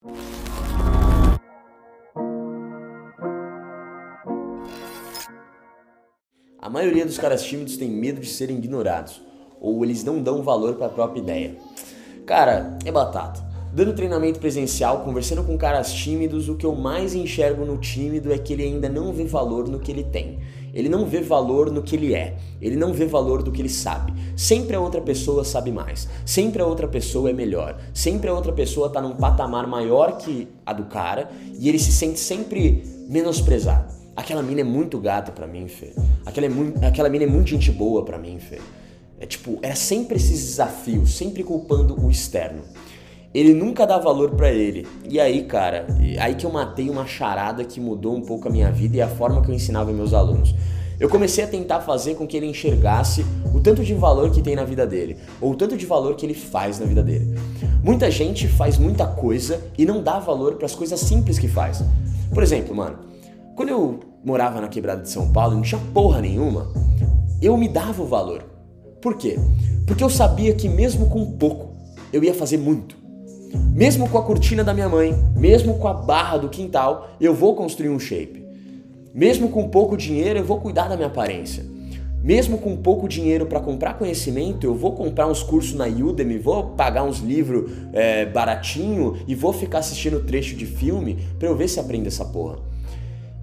A maioria dos caras tímidos tem medo de serem ignorados, ou eles não dão valor para a própria ideia. Cara, é batata. Dando treinamento presencial, conversando com caras tímidos, o que eu mais enxergo no tímido é que ele ainda não vê valor no que ele tem. Ele não vê valor no que ele é. Ele não vê valor do que ele sabe. Sempre a outra pessoa sabe mais. Sempre a outra pessoa é melhor. Sempre a outra pessoa tá num patamar maior que a do cara e ele se sente sempre menosprezado. Aquela mina é muito gata pra mim, Fê. Aquela, é muito, aquela mina é muito gente boa pra mim, Fê. É tipo, era sempre esses desafios, sempre culpando o externo. Ele nunca dá valor para ele. E aí, cara, aí que eu matei uma charada que mudou um pouco a minha vida e a forma que eu ensinava meus alunos. Eu comecei a tentar fazer com que ele enxergasse o tanto de valor que tem na vida dele, ou o tanto de valor que ele faz na vida dele. Muita gente faz muita coisa e não dá valor para as coisas simples que faz. Por exemplo, mano, quando eu morava na quebrada de São Paulo, não tinha porra nenhuma, eu me dava o valor. Por quê? Porque eu sabia que mesmo com pouco, eu ia fazer muito. Mesmo com a cortina da minha mãe, mesmo com a barra do quintal, eu vou construir um shape. Mesmo com pouco dinheiro, eu vou cuidar da minha aparência. Mesmo com pouco dinheiro para comprar conhecimento, eu vou comprar uns cursos na Udemy, vou pagar uns livros é, baratinho e vou ficar assistindo trecho de filme para eu ver se aprendo essa porra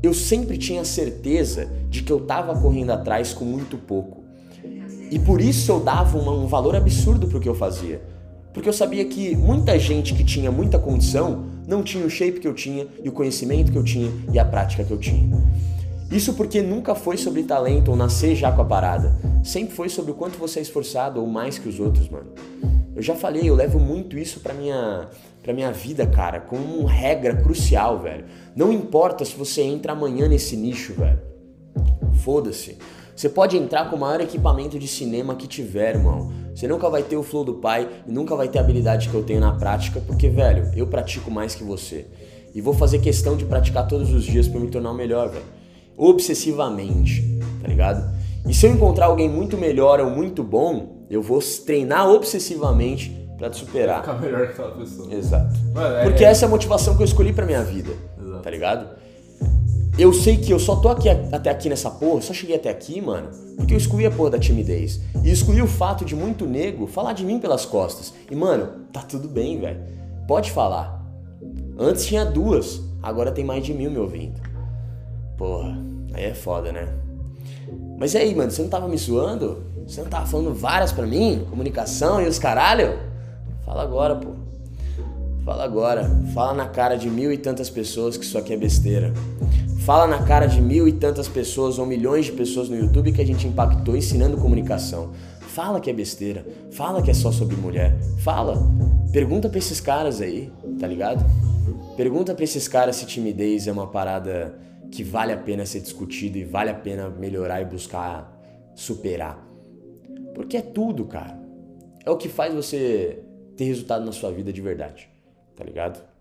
eu sempre tinha certeza de que eu estava correndo atrás com muito pouco. E por isso eu dava um valor absurdo para o que eu fazia. Porque eu sabia que muita gente que tinha muita condição não tinha o shape que eu tinha, e o conhecimento que eu tinha, e a prática que eu tinha. Isso porque nunca foi sobre talento ou nascer já com a parada. Sempre foi sobre o quanto você é esforçado ou mais que os outros, mano. Eu já falei, eu levo muito isso pra minha, pra minha vida, cara, como regra crucial, velho. Não importa se você entra amanhã nesse nicho, velho. Foda-se. Você pode entrar com o maior equipamento de cinema que tiver, irmão. Você nunca vai ter o flow do pai e nunca vai ter a habilidade que eu tenho na prática, porque, velho, eu pratico mais que você. E vou fazer questão de praticar todos os dias para me tornar o melhor, velho. Obsessivamente, tá ligado? E se eu encontrar alguém muito melhor ou muito bom, eu vou treinar obsessivamente para te superar. Ficar melhor que aquela pessoa. Exato. Mano, é, Porque é... essa é a motivação que eu escolhi pra minha vida. Exato. Tá ligado? Eu sei que eu só tô aqui até aqui nessa porra, só cheguei até aqui, mano, porque eu excluí a porra da timidez. E excluí o fato de muito nego falar de mim pelas costas. E, mano, tá tudo bem, velho. Pode falar. Antes tinha duas, agora tem mais de mil me ouvindo. Porra, aí é foda, né? Mas e aí, mano, você não tava me zoando? Você não tava falando várias para mim? Comunicação e os caralho? Fala agora, pô. Fala agora. Fala na cara de mil e tantas pessoas que isso aqui é besteira. Fala na cara de mil e tantas pessoas ou milhões de pessoas no YouTube que a gente impactou ensinando comunicação. Fala que é besteira. Fala que é só sobre mulher. Fala. Pergunta pra esses caras aí, tá ligado? Pergunta pra esses caras se timidez é uma parada que vale a pena ser discutido e vale a pena melhorar e buscar superar. Porque é tudo, cara. É o que faz você ter resultado na sua vida de verdade. Tá ligado?